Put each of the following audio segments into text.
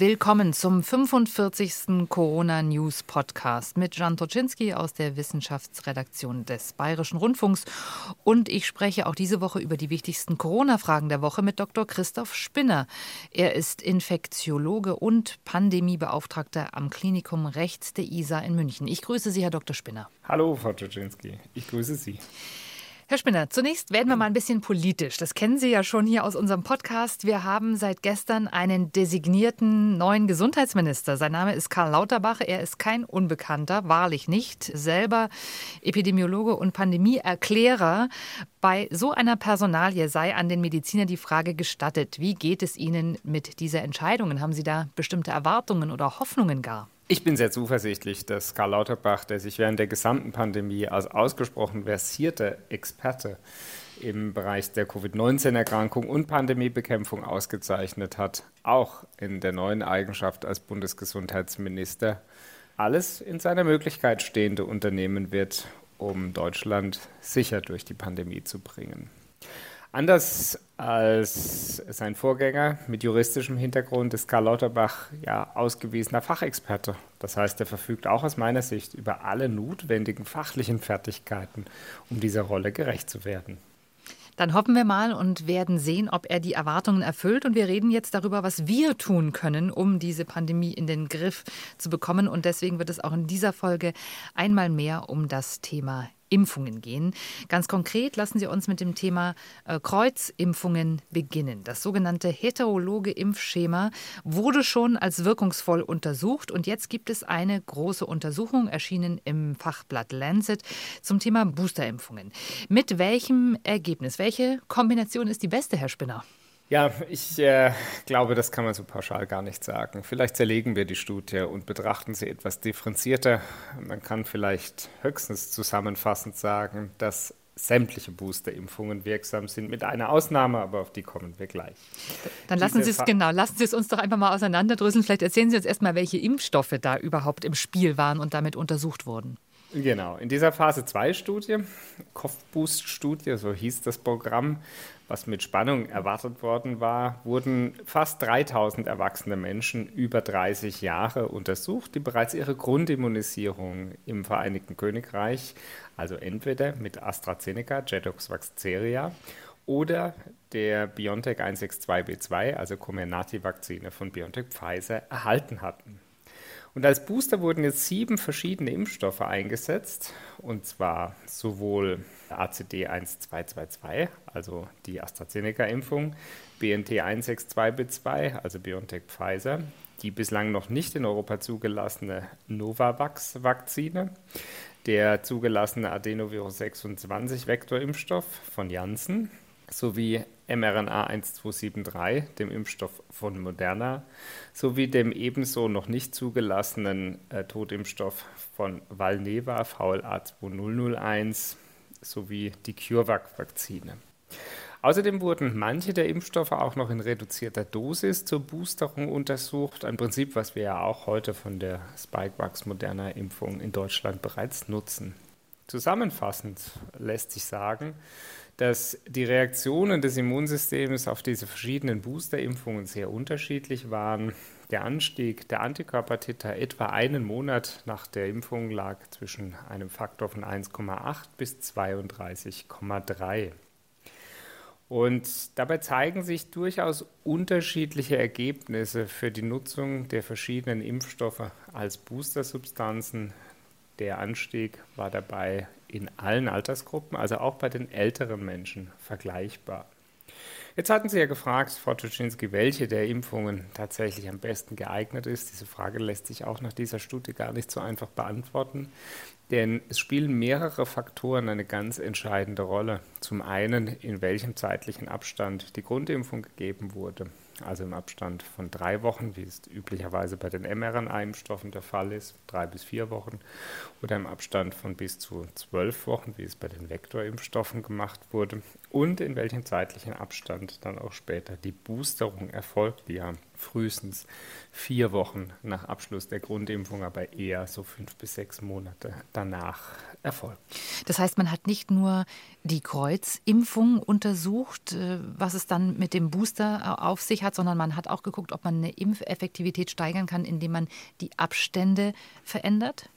Willkommen zum 45. Corona News Podcast mit Jan Toczynski aus der Wissenschaftsredaktion des Bayerischen Rundfunks. Und ich spreche auch diese Woche über die wichtigsten Corona-Fragen der Woche mit Dr. Christoph Spinner. Er ist Infektiologe und Pandemiebeauftragter am Klinikum Rechts der ISA in München. Ich grüße Sie, Herr Dr. Spinner. Hallo, Frau Toczynski. Ich grüße Sie. Herr Spinner, zunächst werden wir mal ein bisschen politisch. Das kennen Sie ja schon hier aus unserem Podcast. Wir haben seit gestern einen designierten neuen Gesundheitsminister. Sein Name ist Karl Lauterbach. Er ist kein Unbekannter, wahrlich nicht. Selber Epidemiologe und Pandemieerklärer. Bei so einer Personalie sei an den Mediziner die Frage gestattet, wie geht es Ihnen mit dieser Entscheidung? Haben Sie da bestimmte Erwartungen oder Hoffnungen gar? Ich bin sehr zuversichtlich, dass Karl Lauterbach, der sich während der gesamten Pandemie als ausgesprochen versierter Experte im Bereich der Covid-19-Erkrankung und Pandemiebekämpfung ausgezeichnet hat, auch in der neuen Eigenschaft als Bundesgesundheitsminister alles in seiner Möglichkeit Stehende unternehmen wird, um Deutschland sicher durch die Pandemie zu bringen. Anders als sein Vorgänger mit juristischem Hintergrund ist Karl Lauterbach ja ausgewiesener Fachexperte. Das heißt, er verfügt auch aus meiner Sicht über alle notwendigen fachlichen Fertigkeiten, um dieser Rolle gerecht zu werden. Dann hoffen wir mal und werden sehen, ob er die Erwartungen erfüllt. Und wir reden jetzt darüber, was wir tun können, um diese Pandemie in den Griff zu bekommen. Und deswegen wird es auch in dieser Folge einmal mehr um das Thema Impfungen gehen. Ganz konkret lassen Sie uns mit dem Thema äh, Kreuzimpfungen beginnen. Das sogenannte heterologe Impfschema wurde schon als wirkungsvoll untersucht und jetzt gibt es eine große Untersuchung, erschienen im Fachblatt Lancet, zum Thema Boosterimpfungen. Mit welchem Ergebnis? Welche Kombination ist die beste, Herr Spinner? Ja, ich äh, glaube, das kann man so pauschal gar nicht sagen. Vielleicht zerlegen wir die Studie und betrachten sie etwas differenzierter. Man kann vielleicht höchstens zusammenfassend sagen, dass sämtliche Boosterimpfungen wirksam sind, mit einer Ausnahme, aber auf die kommen wir gleich. Dann lassen Sie es genau, lassen Sie es uns doch einfach mal auseinanderdröseln. Vielleicht erzählen Sie uns erstmal, welche Impfstoffe da überhaupt im Spiel waren und damit untersucht wurden. Genau, in dieser Phase 2 Studie, Kopfboost-Studie, so hieß das Programm, was mit Spannung erwartet worden war, wurden fast 3000 erwachsene Menschen über 30 Jahre untersucht, die bereits ihre Grundimmunisierung im Vereinigten Königreich, also entweder mit AstraZeneca, Jedox Vaxzeria, oder der BioNTech 162b2, also Comirnaty-Vakzine von BioNTech Pfizer, erhalten hatten. Und als Booster wurden jetzt sieben verschiedene Impfstoffe eingesetzt, und zwar sowohl ACD 1222, also die AstraZeneca-Impfung, BNT 162b2, also BioNTech Pfizer, die bislang noch nicht in Europa zugelassene Novavax-Vakzine, der zugelassene Adenovirus 26 Vektorimpfstoff von Janssen sowie mRNA 1273, dem Impfstoff von Moderna, sowie dem ebenso noch nicht zugelassenen äh, Totimpfstoff von Valneva VLA 2001 sowie die CureVac-Vakzine. Außerdem wurden manche der Impfstoffe auch noch in reduzierter Dosis zur Boosterung untersucht. Ein Prinzip, was wir ja auch heute von der Spikevax Moderna Impfung in Deutschland bereits nutzen. Zusammenfassend lässt sich sagen, dass die Reaktionen des Immunsystems auf diese verschiedenen Boosterimpfungen sehr unterschiedlich waren. Der Anstieg der Antikörpertiter etwa einen Monat nach der Impfung lag zwischen einem Faktor von 1,8 bis 32,3. Und dabei zeigen sich durchaus unterschiedliche Ergebnisse für die Nutzung der verschiedenen Impfstoffe als Boostersubstanzen. Der Anstieg war dabei in allen Altersgruppen, also auch bei den älteren Menschen vergleichbar. Jetzt hatten Sie ja gefragt, Frau Tuczynski, welche der Impfungen tatsächlich am besten geeignet ist. Diese Frage lässt sich auch nach dieser Studie gar nicht so einfach beantworten, denn es spielen mehrere Faktoren eine ganz entscheidende Rolle. Zum einen, in welchem zeitlichen Abstand die Grundimpfung gegeben wurde also im Abstand von drei Wochen, wie es üblicherweise bei den mRNA-Impfstoffen der Fall ist, drei bis vier Wochen, oder im Abstand von bis zu zwölf Wochen, wie es bei den Vektorimpfstoffen gemacht wurde, und in welchem zeitlichen Abstand dann auch später die Boosterung erfolgt, die ja frühestens vier Wochen nach Abschluss der Grundimpfung, aber eher so fünf bis sechs Monate danach erfolgt. Das heißt, man hat nicht nur die Kreuzimpfung untersucht, äh, was es dann mit dem Booster auf sich hat, sondern man hat auch geguckt, ob man eine Impfeffektivität steigern kann, indem man die Abstände verändert?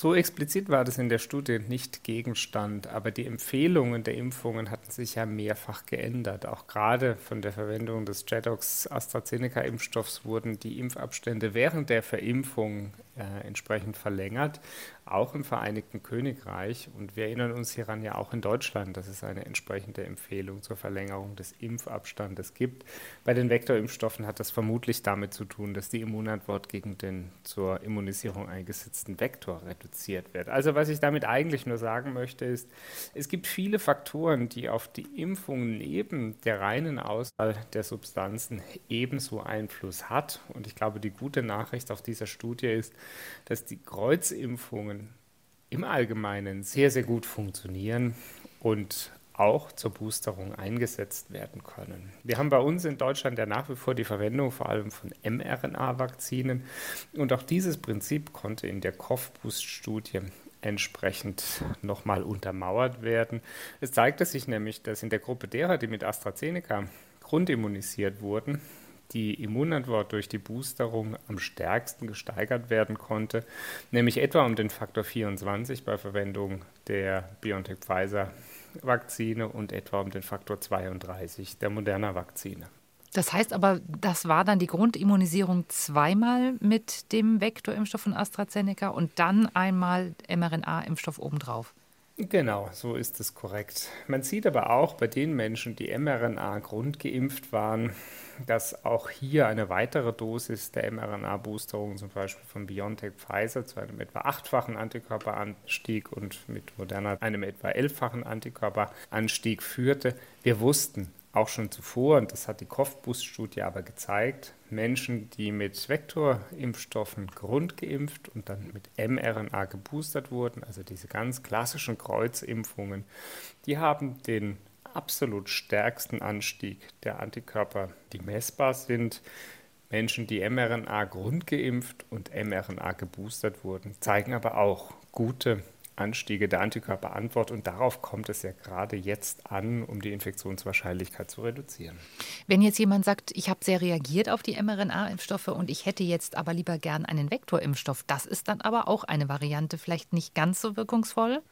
So explizit war das in der Studie nicht Gegenstand, aber die Empfehlungen der Impfungen hatten sich ja mehrfach geändert. Auch gerade von der Verwendung des Jedox AstraZeneca-Impfstoffs wurden die Impfabstände während der Verimpfung äh, entsprechend verlängert auch im Vereinigten Königreich. Und wir erinnern uns hieran ja auch in Deutschland, dass es eine entsprechende Empfehlung zur Verlängerung des Impfabstandes gibt. Bei den Vektorimpfstoffen hat das vermutlich damit zu tun, dass die Immunantwort gegen den zur Immunisierung eingesetzten Vektor reduziert wird. Also was ich damit eigentlich nur sagen möchte, ist, es gibt viele Faktoren, die auf die Impfung neben der reinen Auswahl der Substanzen ebenso Einfluss hat. Und ich glaube, die gute Nachricht auf dieser Studie ist, dass die Kreuzimpfungen im Allgemeinen sehr, sehr gut funktionieren und auch zur Boosterung eingesetzt werden können. Wir haben bei uns in Deutschland ja nach wie vor die Verwendung vor allem von mRNA-Vakzinen und auch dieses Prinzip konnte in der COV-Boost-Studie entsprechend nochmal untermauert werden. Es zeigte sich nämlich, dass in der Gruppe derer, die mit AstraZeneca grundimmunisiert wurden, die Immunantwort durch die Boosterung am stärksten gesteigert werden konnte, nämlich etwa um den Faktor 24 bei Verwendung der BioNTech-Pfizer-Vakzine und etwa um den Faktor 32 der Moderna-Vakzine. Das heißt aber, das war dann die Grundimmunisierung zweimal mit dem Vektorimpfstoff von AstraZeneca und dann einmal mRNA-Impfstoff obendrauf. Genau, so ist es korrekt. Man sieht aber auch bei den Menschen, die mRNA grundgeimpft waren, dass auch hier eine weitere Dosis der mRNA-Boosterung, zum Beispiel von BioNTech Pfizer, zu einem etwa achtfachen Antikörperanstieg und mit Moderna einem etwa elffachen Antikörperanstieg führte. Wir wussten, auch schon zuvor, und das hat die COV-Boost-Studie aber gezeigt, Menschen, die mit Vektorimpfstoffen grundgeimpft und dann mit mRNA geboostert wurden, also diese ganz klassischen Kreuzimpfungen, die haben den absolut stärksten Anstieg der Antikörper, die messbar sind. Menschen, die mRNA grundgeimpft und mRNA geboostert wurden, zeigen aber auch gute Anstiege der Antikörperantwort und darauf kommt es ja gerade jetzt an, um die Infektionswahrscheinlichkeit zu reduzieren. Wenn jetzt jemand sagt, ich habe sehr reagiert auf die mRNA-Impfstoffe und ich hätte jetzt aber lieber gern einen Vektorimpfstoff, das ist dann aber auch eine Variante, vielleicht nicht ganz so wirkungsvoll?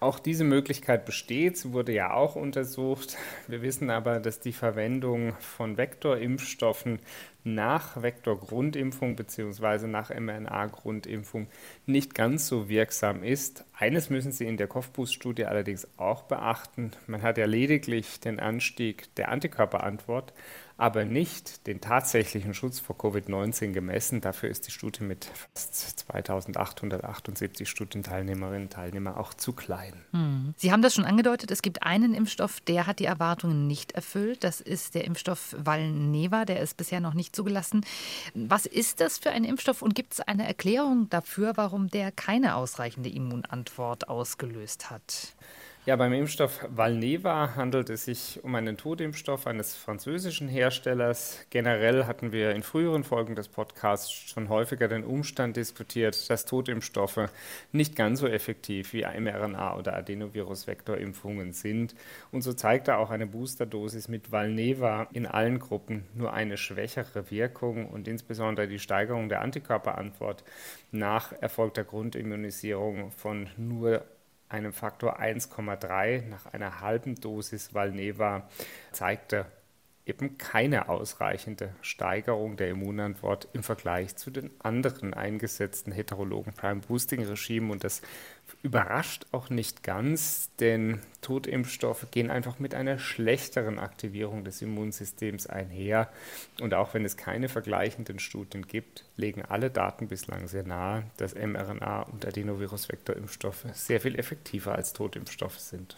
Auch diese Möglichkeit besteht, sie wurde ja auch untersucht. Wir wissen aber, dass die Verwendung von Vektorimpfstoffen nach Vektorgrundimpfung bzw. nach mRNA-Grundimpfung nicht ganz so wirksam ist. Eines müssen Sie in der Kopfboost-Studie allerdings auch beachten. Man hat ja lediglich den Anstieg der Antikörperantwort, aber nicht den tatsächlichen Schutz vor Covid-19 gemessen. Dafür ist die Studie mit fast 2878 Studienteilnehmerinnen und Teilnehmern auch zu klein. Hm. Sie haben das schon angedeutet, es gibt einen Impfstoff, der hat die Erwartungen nicht erfüllt. Das ist der Impfstoff Valneva, der ist bisher noch nicht zugelassen. Was ist das für ein Impfstoff und gibt es eine Erklärung dafür, warum der keine ausreichende Immunantwort ausgelöst hat? Ja, beim Impfstoff Valneva handelt es sich um einen Totimpfstoff eines französischen Herstellers. Generell hatten wir in früheren Folgen des Podcasts schon häufiger den Umstand diskutiert, dass Totimpfstoffe nicht ganz so effektiv wie mRNA- oder Adenovirus-Vektorimpfungen sind. Und so zeigte auch eine Boosterdosis mit Valneva in allen Gruppen nur eine schwächere Wirkung und insbesondere die Steigerung der Antikörperantwort nach erfolgter Grundimmunisierung von nur einem Faktor 1,3 nach einer halben Dosis Valneva zeigte eben keine ausreichende Steigerung der Immunantwort im Vergleich zu den anderen eingesetzten heterologen Prime Boosting Regimen und das überrascht auch nicht ganz, denn Totimpfstoffe gehen einfach mit einer schlechteren Aktivierung des Immunsystems einher. Und auch wenn es keine vergleichenden Studien gibt, legen alle Daten bislang sehr nahe, dass mRNA- und Adenovirus-Vektorimpfstoffe sehr viel effektiver als Totimpfstoffe sind.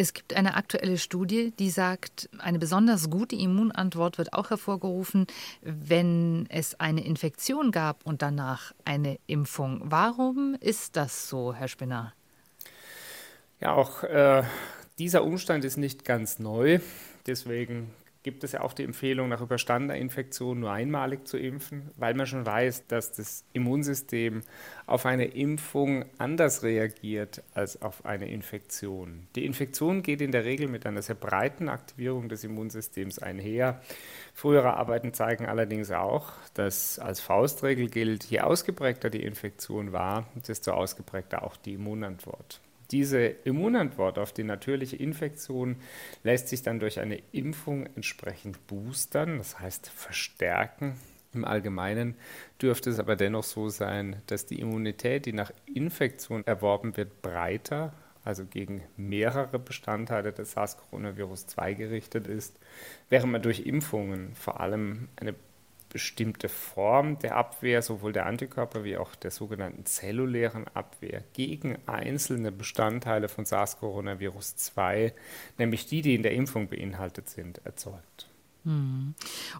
Es gibt eine aktuelle Studie, die sagt, eine besonders gute Immunantwort wird auch hervorgerufen, wenn es eine Infektion gab und danach eine Impfung. Warum ist das so, Herr Spinner? Ja, auch äh, Dieser Umstand ist nicht ganz neu. Deswegen gibt es ja auch die Empfehlung, nach überstandener Infektion nur einmalig zu impfen, weil man schon weiß, dass das Immunsystem auf eine Impfung anders reagiert als auf eine Infektion. Die Infektion geht in der Regel mit einer sehr breiten Aktivierung des Immunsystems einher. Frühere Arbeiten zeigen allerdings auch, dass als Faustregel gilt, je ausgeprägter die Infektion war, desto ausgeprägter auch die Immunantwort. Diese Immunantwort auf die natürliche Infektion lässt sich dann durch eine Impfung entsprechend boostern, das heißt verstärken. Im Allgemeinen dürfte es aber dennoch so sein, dass die Immunität, die nach Infektion erworben wird, breiter, also gegen mehrere Bestandteile des SARS-CoV-2 gerichtet ist, während man durch Impfungen vor allem eine bestimmte Form der Abwehr, sowohl der Antikörper wie auch der sogenannten zellulären Abwehr gegen einzelne Bestandteile von SARS-CoV-2, nämlich die, die in der Impfung beinhaltet sind, erzeugt.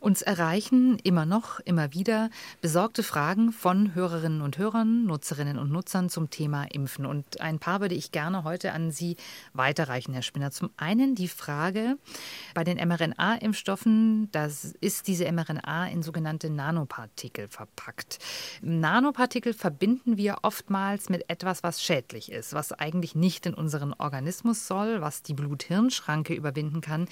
Uns erreichen immer noch, immer wieder besorgte Fragen von Hörerinnen und Hörern, Nutzerinnen und Nutzern zum Thema Impfen. Und ein paar würde ich gerne heute an Sie weiterreichen, Herr Spinner. Zum einen die Frage bei den mRNA-Impfstoffen, das ist diese mRNA in sogenannte Nanopartikel verpackt. Nanopartikel verbinden wir oftmals mit etwas, was schädlich ist, was eigentlich nicht in unseren Organismus soll, was die Blut-Hirn-Schranke überwinden kann.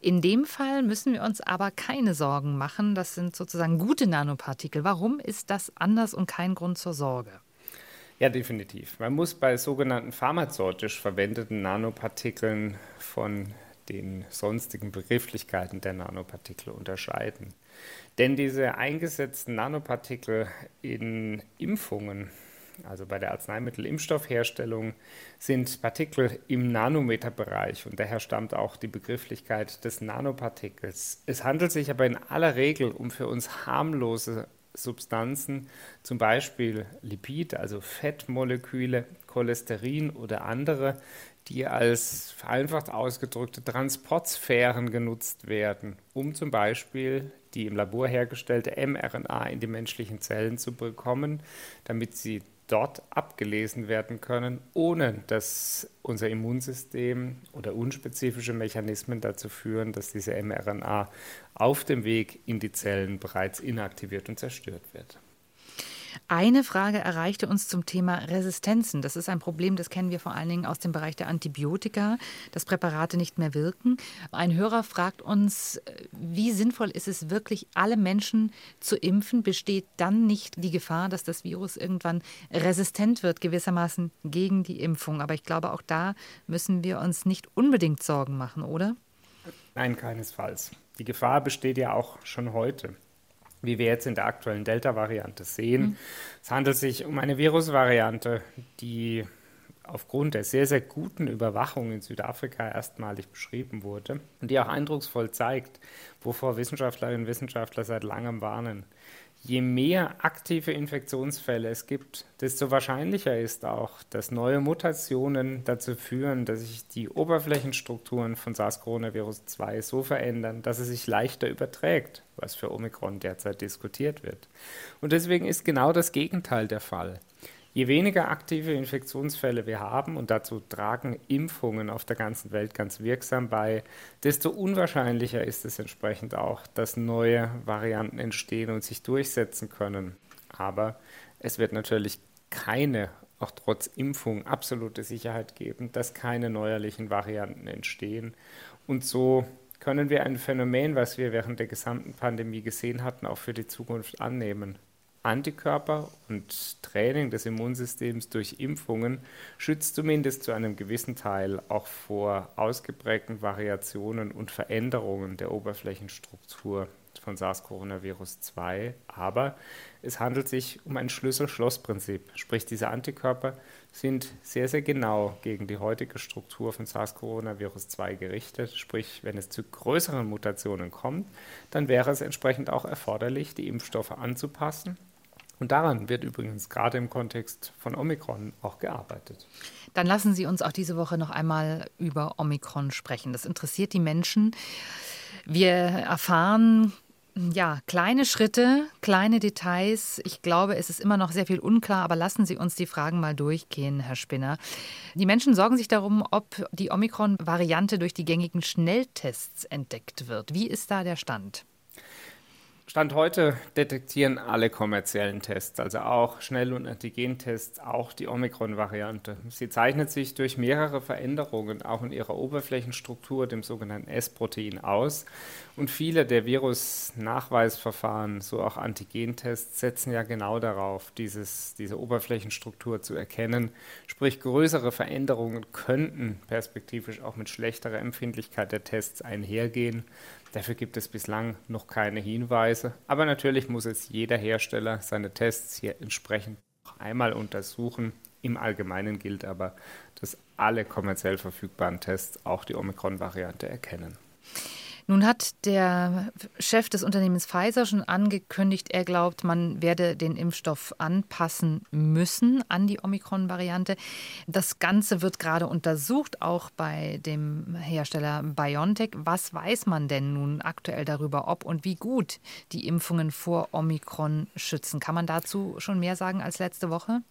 In dem Fall müssen wir uns uns aber keine Sorgen machen. Das sind sozusagen gute Nanopartikel. Warum ist das anders und kein Grund zur Sorge? Ja, definitiv. Man muss bei sogenannten pharmazeutisch verwendeten Nanopartikeln von den sonstigen Begrifflichkeiten der Nanopartikel unterscheiden. Denn diese eingesetzten Nanopartikel in Impfungen also bei der Arzneimittelimpfstoffherstellung, sind Partikel im Nanometerbereich und daher stammt auch die Begrifflichkeit des Nanopartikels. Es handelt sich aber in aller Regel um für uns harmlose Substanzen, zum Beispiel Lipid, also Fettmoleküle, Cholesterin oder andere, die als vereinfacht ausgedrückte Transportsphären genutzt werden, um zum Beispiel die im Labor hergestellte mRNA in die menschlichen Zellen zu bekommen, damit sie dort abgelesen werden können, ohne dass unser Immunsystem oder unspezifische Mechanismen dazu führen, dass diese mRNA auf dem Weg in die Zellen bereits inaktiviert und zerstört wird. Eine Frage erreichte uns zum Thema Resistenzen. Das ist ein Problem, das kennen wir vor allen Dingen aus dem Bereich der Antibiotika, dass Präparate nicht mehr wirken. Ein Hörer fragt uns, wie sinnvoll ist es wirklich, alle Menschen zu impfen? Besteht dann nicht die Gefahr, dass das Virus irgendwann resistent wird, gewissermaßen gegen die Impfung? Aber ich glaube, auch da müssen wir uns nicht unbedingt Sorgen machen, oder? Nein, keinesfalls. Die Gefahr besteht ja auch schon heute wie wir jetzt in der aktuellen Delta-Variante sehen. Mhm. Es handelt sich um eine Virusvariante, die aufgrund der sehr, sehr guten Überwachung in Südafrika erstmalig beschrieben wurde und die auch eindrucksvoll zeigt, wovor Wissenschaftlerinnen und Wissenschaftler seit langem warnen je mehr aktive Infektionsfälle es gibt, desto wahrscheinlicher ist auch, dass neue Mutationen dazu führen, dass sich die Oberflächenstrukturen von SARS-CoV-2 so verändern, dass es sich leichter überträgt, was für Omikron derzeit diskutiert wird. Und deswegen ist genau das Gegenteil der Fall. Je weniger aktive Infektionsfälle wir haben, und dazu tragen Impfungen auf der ganzen Welt ganz wirksam bei, desto unwahrscheinlicher ist es entsprechend auch, dass neue Varianten entstehen und sich durchsetzen können. Aber es wird natürlich keine, auch trotz Impfung, absolute Sicherheit geben, dass keine neuerlichen Varianten entstehen. Und so können wir ein Phänomen, was wir während der gesamten Pandemie gesehen hatten, auch für die Zukunft annehmen. Antikörper und Training des Immunsystems durch Impfungen schützt zumindest zu einem gewissen Teil auch vor ausgeprägten Variationen und Veränderungen der Oberflächenstruktur von SARS-CoV-2. Aber es handelt sich um ein Schlüssel-Schloss-Prinzip, sprich diese Antikörper sind sehr, sehr genau gegen die heutige Struktur von SARS-CoV-2 gerichtet. Sprich, wenn es zu größeren Mutationen kommt, dann wäre es entsprechend auch erforderlich, die Impfstoffe anzupassen und daran wird übrigens gerade im Kontext von Omikron auch gearbeitet. Dann lassen Sie uns auch diese Woche noch einmal über Omikron sprechen. Das interessiert die Menschen. Wir erfahren Ja, kleine Schritte, kleine Details. Ich glaube, es ist immer noch sehr viel unklar, aber lassen Sie uns die Fragen mal durchgehen, Herr Spinner. Die Menschen sorgen sich darum, ob die Omikron-Variante durch die gängigen Schnelltests entdeckt wird. Wie ist da der Stand? Stand heute detektieren alle kommerziellen Tests, also auch Schnell- und Antigentests, auch die Omikron-Variante. Sie zeichnet sich durch mehrere Veränderungen auch in ihrer Oberflächenstruktur, dem sogenannten S-Protein, aus. Und viele der Virus-Nachweisverfahren, so auch Antigentests, setzen ja genau darauf, dieses, diese Oberflächenstruktur zu erkennen. Sprich, größere Veränderungen könnten perspektivisch auch mit schlechterer Empfindlichkeit der Tests einhergehen. Dafür gibt es bislang noch keine Hinweise. Aber natürlich muss jetzt jeder Hersteller seine Tests hier entsprechend noch einmal untersuchen. Im Allgemeinen gilt aber, dass alle kommerziell verfügbaren Tests auch die Omikron-Variante erkennen. Nun hat der Chef des Unternehmens Pfizer schon angekündigt, er glaubt, man werde den Impfstoff anpassen müssen an die Omikron-Variante. Das Ganze wird gerade untersucht, auch bei dem Hersteller BioNTech. Was weiß man denn nun aktuell darüber, ob und wie gut die Impfungen vor Omikron schützen? Kann man dazu schon mehr sagen als letzte Woche?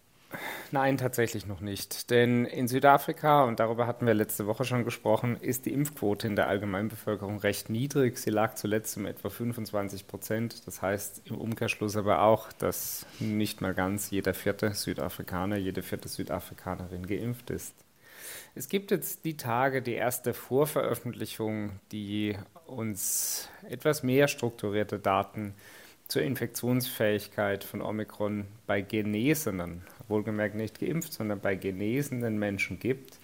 Nein, tatsächlich noch nicht. Denn in Südafrika, und darüber hatten wir letzte Woche schon gesprochen, ist die Impfquote in der Allgemeinbevölkerung recht niedrig. Sie lag zuletzt um etwa 25 Prozent. Das heißt im Umkehrschluss aber auch, dass nicht mal ganz jeder vierte Südafrikaner, jede vierte Südafrikanerin geimpft ist. Es gibt jetzt die Tage die erste Vorveröffentlichung, die uns etwas mehr strukturierte Daten zur Infektionsfähigkeit von Omikron bei Genesenen wohlgemerkt nicht geimpft, sondern bei genesenen Menschen gibt.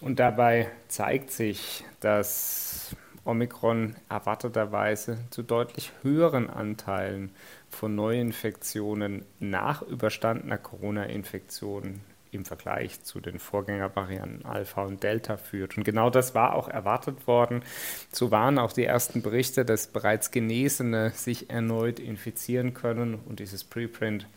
Und dabei zeigt sich, dass Omikron erwarteterweise zu deutlich höheren Anteilen von Neuinfektionen nach überstandener Corona-Infektion im Vergleich zu den Vorgängervarianten Alpha und Delta führt. Und genau das war auch erwartet worden. So waren auch die ersten Berichte, dass bereits Genesene sich erneut infizieren können. Und dieses Preprint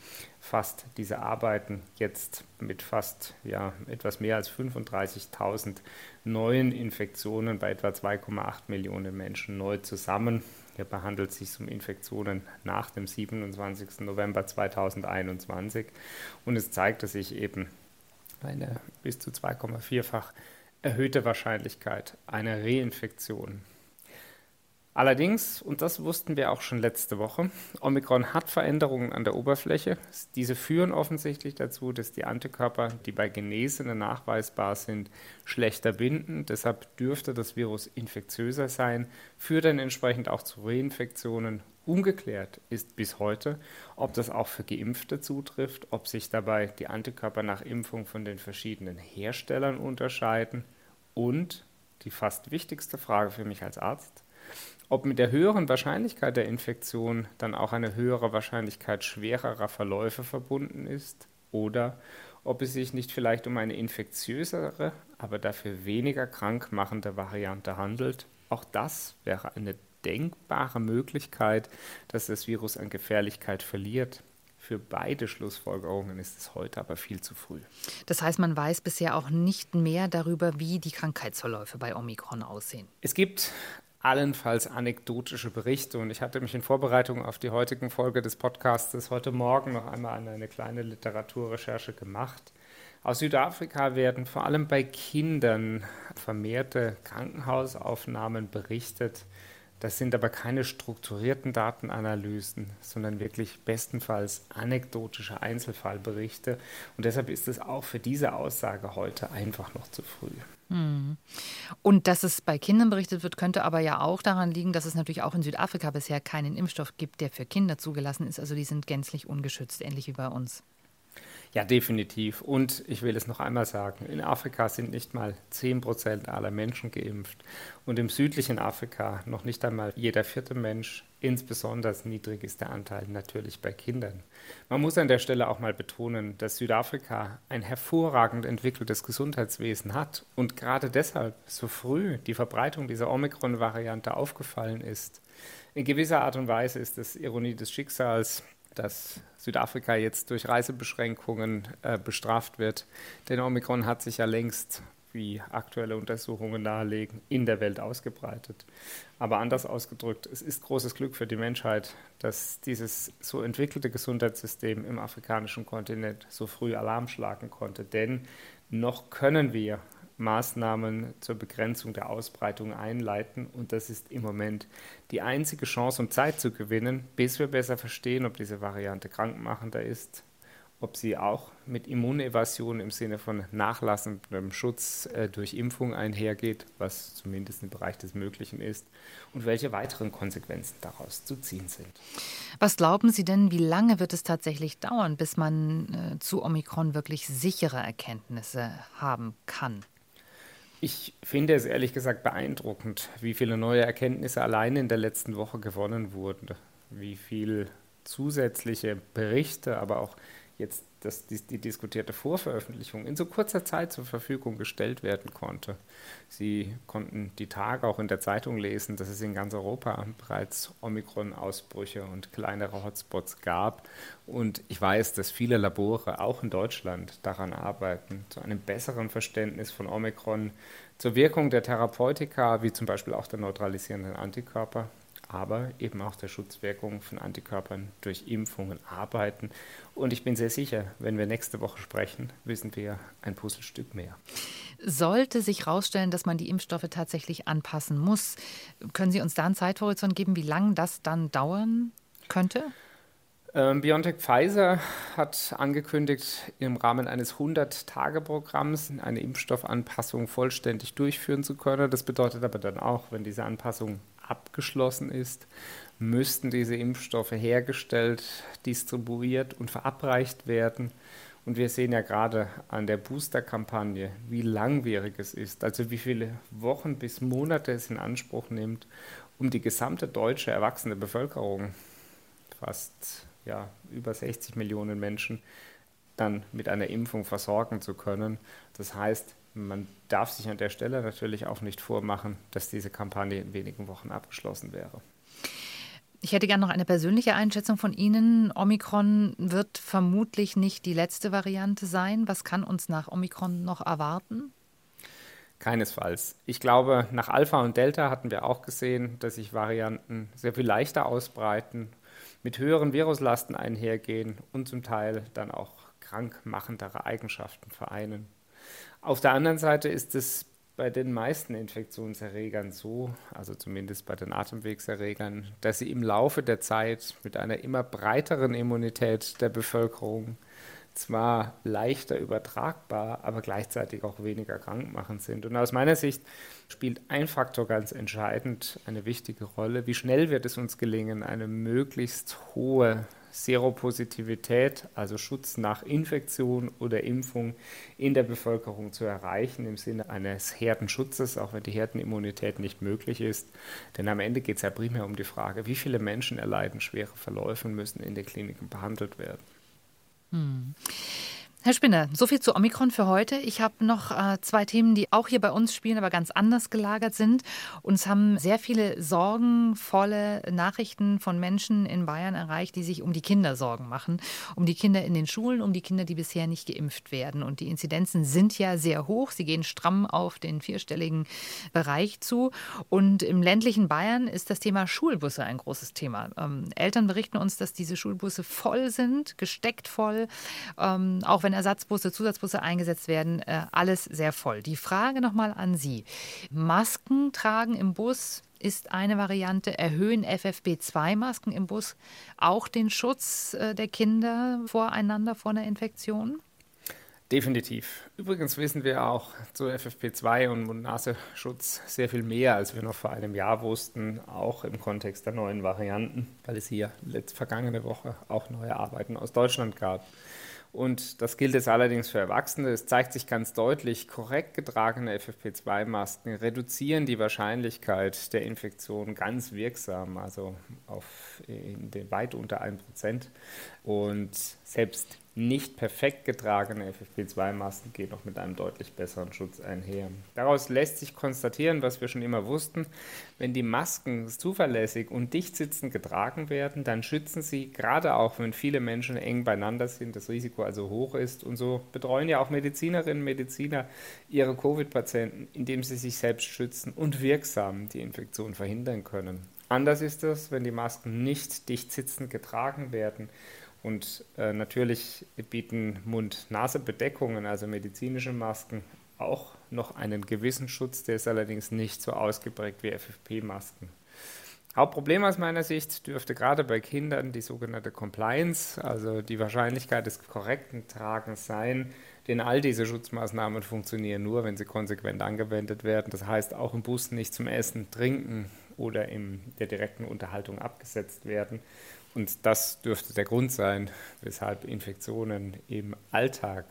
fasst diese Arbeiten jetzt mit fast ja, etwas mehr als 35.000 neuen Infektionen bei etwa 2,8 Millionen Menschen neu zusammen. Hierbei handelt es sich um Infektionen nach dem 27. November 2021 und es zeigte sich eben eine bis zu 2,4-fach erhöhte Wahrscheinlichkeit einer Reinfektion Allerdings, und das wussten wir auch schon letzte Woche, Omikron hat Veränderungen an der Oberfläche. Diese führen offensichtlich dazu, dass die Antikörper, die bei Genesenen nachweisbar sind, schlechter binden. Deshalb dürfte das Virus infektiöser sein, führt dann entsprechend auch zu Reinfektionen. Ungeklärt ist bis heute, ob das auch für Geimpfte zutrifft, ob sich dabei die Antikörper nach Impfung von den verschiedenen Herstellern unterscheiden und die fast wichtigste Frage für mich als Arzt, ob mit der höheren Wahrscheinlichkeit der Infektion dann auch eine höhere Wahrscheinlichkeit schwererer Verläufe verbunden ist oder ob es sich nicht vielleicht um eine infektiösere, aber dafür weniger krankmachende Variante handelt. Auch das wäre eine denkbare Möglichkeit, dass das Virus an Gefährlichkeit verliert. Für beide Schlussfolgerungen ist es heute aber viel zu früh. Das heißt, man weiß bisher auch nicht mehr darüber, wie die Krankheitsverläufe bei Omikron aussehen. Es gibt allenfalls anekdotische Berichte. Und ich hatte mich in Vorbereitung auf die heutigen Folge des Podcasts heute Morgen noch einmal eine, eine kleine Literaturrecherche gemacht. Aus Südafrika werden vor allem bei Kindern vermehrte Krankenhausaufnahmen berichtet, das sind aber keine strukturierten Datenanalysen, sondern wirklich bestenfalls anekdotische Einzelfallberichte. Und deshalb ist es auch für diese Aussage heute einfach noch zu früh. Hm. Und dass es bei Kindern berichtet wird, könnte aber ja auch daran liegen, dass es natürlich auch in Südafrika bisher keinen Impfstoff gibt, der für Kinder zugelassen ist. Also die sind gänzlich ungeschützt, ähnlich wie bei uns. Ja, definitiv. Und ich will es noch einmal sagen, in Afrika sind nicht mal 10 Prozent aller Menschen geimpft und im südlichen Afrika noch nicht einmal jeder vierte Mensch. Insbesondere niedrig ist der Anteil natürlich bei Kindern. Man muss an der Stelle auch mal betonen, dass Südafrika ein hervorragend entwickeltes Gesundheitswesen hat und gerade deshalb so früh die Verbreitung dieser Omikron-Variante aufgefallen ist. In gewisser Art und Weise ist es Ironie des Schicksals, dass Südafrika jetzt durch Reisebeschränkungen äh, bestraft wird. Denn Omikron hat sich ja längst wie aktuelle Untersuchungen nahelegen, in der Welt ausgebreitet. Aber anders ausgedrückt, es ist großes Glück für die Menschheit, dass dieses so entwickelte Gesundheitssystem im afrikanischen Kontinent so früh Alarm schlagen konnte. Denn noch können wir Maßnahmen zur Begrenzung der Ausbreitung einleiten. Und das ist im Moment die einzige Chance, um Zeit zu gewinnen, bis wir besser verstehen, ob diese Variante krankmachender ist ob sie auch mit Immunevasion im Sinne von nachlassendem Schutz äh, durch Impfung einhergeht, was zumindest im Bereich des Möglichen ist, und welche weiteren Konsequenzen daraus zu ziehen sind. Was glauben Sie denn, wie lange wird es tatsächlich dauern, bis man äh, zu Omikron wirklich sichere Erkenntnisse haben kann? Ich finde es ehrlich gesagt beeindruckend, wie viele neue Erkenntnisse allein in der letzten Woche gewonnen wurden, wie viele zusätzliche Berichte, aber auch jetzt dass die, die, diskutierte Vorveröffentlichung in so kurzer Zeit zur Verfügung gestellt werden konnte. Sie konnten die Tage auch in der Zeitung lesen, dass es in ganz Europa bereits Omikron-Ausbrüche und kleinere Hotspots gab. Und ich weiß, dass viele Labore auch in Deutschland daran arbeiten, zu einem besseren Verständnis von Omikron, zur Wirkung der Therapeutika, wie zum Beispiel auch der neutralisierenden Antikörper aber eben auch der Schutzwirkung von Antikörpern durch Impfungen arbeiten. Und ich bin sehr sicher, wenn wir nächste Woche sprechen, wissen wir ein Puzzlestück mehr. Sollte sich herausstellen, dass man die Impfstoffe tatsächlich anpassen muss, können Sie uns da einen Zeithorizont geben, wie lange das dann dauern könnte? Ähm, BioNTech Pfizer hat angekündigt, im Rahmen eines 100-Tage-Programms eine Impfstoffanpassung vollständig durchführen zu können. Das bedeutet aber dann auch, wenn diese Anpassung abgeschlossen ist, müssten diese Impfstoffe hergestellt, distribuiert und verabreicht werden. Und wir sehen ja gerade an der Booster-Kampagne, wie langwierig es ist, also wie viele Wochen bis Monate es in Anspruch nimmt, um die gesamte deutsche erwachsene Bevölkerung, fast ja, über 60 Millionen Menschen, dann mit einer Impfung versorgen zu können. Das heißt, man darf sich an der Stelle natürlich auch nicht vormachen, dass diese Kampagne in wenigen Wochen abgeschlossen wäre. Ich hätte gerne noch eine persönliche Einschätzung von Ihnen. Omikron wird vermutlich nicht die letzte Variante sein. Was kann uns nach Omikron noch erwarten? Keinesfalls. Ich glaube, nach Alpha und Delta hatten wir auch gesehen, dass sich Varianten sehr viel leichter ausbreiten, mit höheren Viruslasten einhergehen und zum Teil dann auch krankmachendere Eigenschaften vereinen. Auf der anderen Seite ist es bei den meisten Infektionserregern so, also zumindest bei den Atemwegserregern, dass sie im Laufe der Zeit mit einer immer breiteren Immunität der Bevölkerung zwar leichter übertragbar, aber gleichzeitig auch weniger krankmachend sind. Und aus meiner Sicht spielt ein Faktor ganz entscheidend eine wichtige Rolle. Wie schnell wird es uns gelingen, eine möglichst hohe Seropositivität, also Schutz nach Infektion oder Impfung in der Bevölkerung zu erreichen, im Sinne eines Herdenschutzes, auch wenn die Herdenimmunität nicht möglich ist. Denn am Ende geht es ja primär um die Frage, wie viele Menschen erleiden schwere Verläufe und müssen in den Kliniken behandelt werden. Hm. Herr Spinner, so viel zu Omikron für heute. Ich habe noch äh, zwei Themen, die auch hier bei uns spielen, aber ganz anders gelagert sind. Uns haben sehr viele sorgenvolle Nachrichten von Menschen in Bayern erreicht, die sich um die Kinder Sorgen machen. Um die Kinder in den Schulen, um die Kinder, die bisher nicht geimpft werden. Und die Inzidenzen sind ja sehr hoch. Sie gehen stramm auf den vierstelligen Bereich zu. Und im ländlichen Bayern ist das Thema Schulbusse ein großes Thema. Ähm, Eltern berichten uns, dass diese Schulbusse voll sind, gesteckt voll. Ähm, auch wenn Ersatzbusse, Zusatzbusse eingesetzt werden, äh, alles sehr voll. Die Frage nochmal an Sie. Masken tragen im Bus ist eine Variante. Erhöhen FFP2-Masken im Bus auch den Schutz äh, der Kinder voreinander vor einer Infektion? Definitiv. Übrigens wissen wir auch zu FFP2 und Mund-Nasenschutz sehr viel mehr, als wir noch vor einem Jahr wussten, auch im Kontext der neuen Varianten, weil es hier letzte vergangene Woche auch neue Arbeiten aus Deutschland gab. Und das gilt jetzt allerdings für Erwachsene. Es zeigt sich ganz deutlich, korrekt getragene FFP2-Masken reduzieren die Wahrscheinlichkeit der Infektion ganz wirksam, also auf weit unter 1%. Und selbst nicht perfekt getragene FFP2-Masken gehen noch mit einem deutlich besseren Schutz einher. Daraus lässt sich konstatieren, was wir schon immer wussten, wenn die Masken zuverlässig und dicht sitzend getragen werden, dann schützen sie, gerade auch wenn viele Menschen eng beieinander sind, das Risiko also hoch ist. Und so betreuen ja auch Medizinerinnen und Mediziner ihre Covid-Patienten, indem sie sich selbst schützen und wirksam die Infektion verhindern können. Anders ist es, wenn die Masken nicht dicht sitzend getragen werden und äh, natürlich bieten Mund-Nase-Bedeckungen, also medizinische Masken, auch noch einen gewissen Schutz, der ist allerdings nicht so ausgeprägt wie FFP-Masken. Hauptproblem aus meiner Sicht dürfte gerade bei Kindern die sogenannte Compliance, also die Wahrscheinlichkeit des korrekten Tragens sein, denn all diese Schutzmaßnahmen funktionieren nur, wenn sie konsequent angewendet werden. Das heißt, auch im Bus nicht zum Essen, Trinken oder in der direkten Unterhaltung abgesetzt werden. Und das dürfte der Grund sein, weshalb Infektionen im Alltag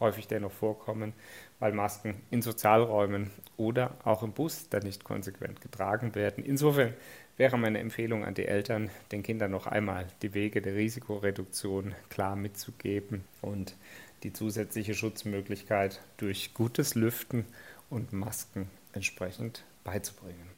häufig dennoch vorkommen, weil Masken in Sozialräumen oder auch im Bus dann nicht konsequent getragen werden. Insofern wäre meine Empfehlung an die Eltern, den Kindern noch einmal die Wege der Risikoreduktion klar mitzugeben und die zusätzliche Schutzmöglichkeit durch gutes Lüften und Masken entsprechend beizubringen.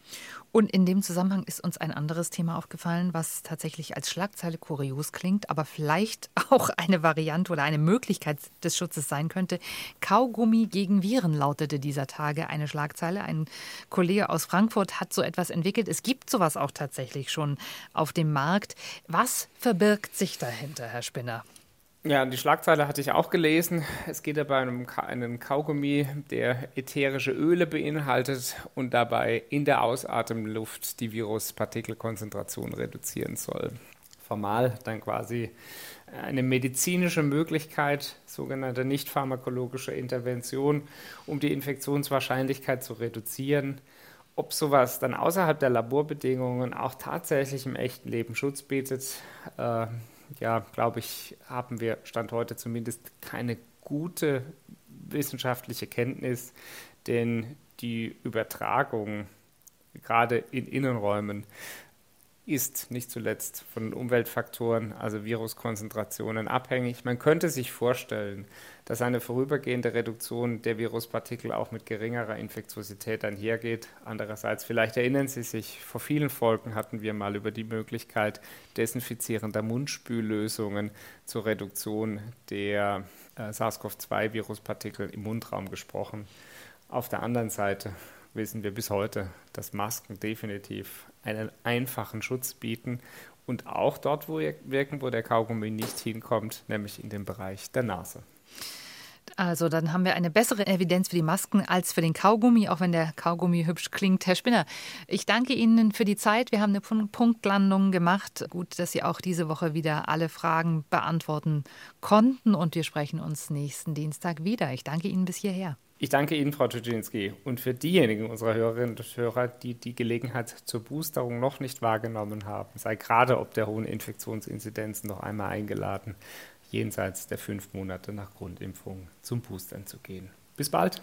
Und in dem Zusammenhang ist uns ein anderes Thema aufgefallen, was tatsächlich als Schlagzeile kurios klingt, aber vielleicht auch eine Variante oder eine Möglichkeit des Schutzes sein könnte. Kaugummi gegen Viren lautete dieser Tage eine Schlagzeile. Ein Kollege aus Frankfurt hat so etwas entwickelt. Es gibt sowas auch tatsächlich schon auf dem Markt. Was verbirgt sich dahinter, Herr Spinner? Ja, die Schlagzeile hatte ich auch gelesen. Es geht dabei um einen Kaugummi, der ätherische Öle beinhaltet und dabei in der Ausatemluft die Viruspartikelkonzentration reduzieren soll. Formal dann quasi eine medizinische Möglichkeit, sogenannte nicht pharmakologische Intervention, um die Infektionswahrscheinlichkeit zu reduzieren. Ob sowas dann außerhalb der Laborbedingungen auch tatsächlich im echten Leben Schutz bietet, äh, ja, glaube ich, haben wir Stand heute zumindest keine gute wissenschaftliche Kenntnis, denn die Übertragung gerade in Innenräumen ist nicht zuletzt von Umweltfaktoren, also Viruskonzentrationen, abhängig. Man könnte sich vorstellen, dass eine vorübergehende Reduktion der Viruspartikel auch mit geringerer Infektiosität einhergeht. Andererseits, vielleicht erinnern Sie sich, vor vielen Folgen hatten wir mal über die Möglichkeit desinfizierender Mundspüllösungen zur Reduktion der äh, SARS-CoV-2-Viruspartikel im Mundraum gesprochen. Auf der anderen Seite wissen wir bis heute, dass Masken definitiv einen einfachen Schutz bieten und auch dort wo wirken, wo der Kaugummi nicht hinkommt, nämlich in dem Bereich der Nase. Also dann haben wir eine bessere Evidenz für die Masken als für den Kaugummi, auch wenn der Kaugummi hübsch klingt. Herr Spinner, ich danke Ihnen für die Zeit. Wir haben eine Punktlandung gemacht. Gut, dass Sie auch diese Woche wieder alle Fragen beantworten konnten und wir sprechen uns nächsten Dienstag wieder. Ich danke Ihnen bis hierher. Ich danke Ihnen, Frau Tuczynski. Und für diejenigen unserer Hörerinnen und Hörer, die die Gelegenheit zur Boosterung noch nicht wahrgenommen haben, sei gerade ob der hohen Infektionsinzidenzen noch einmal eingeladen, jenseits der fünf Monate nach Grundimpfung zum Boostern zu gehen. Bis bald.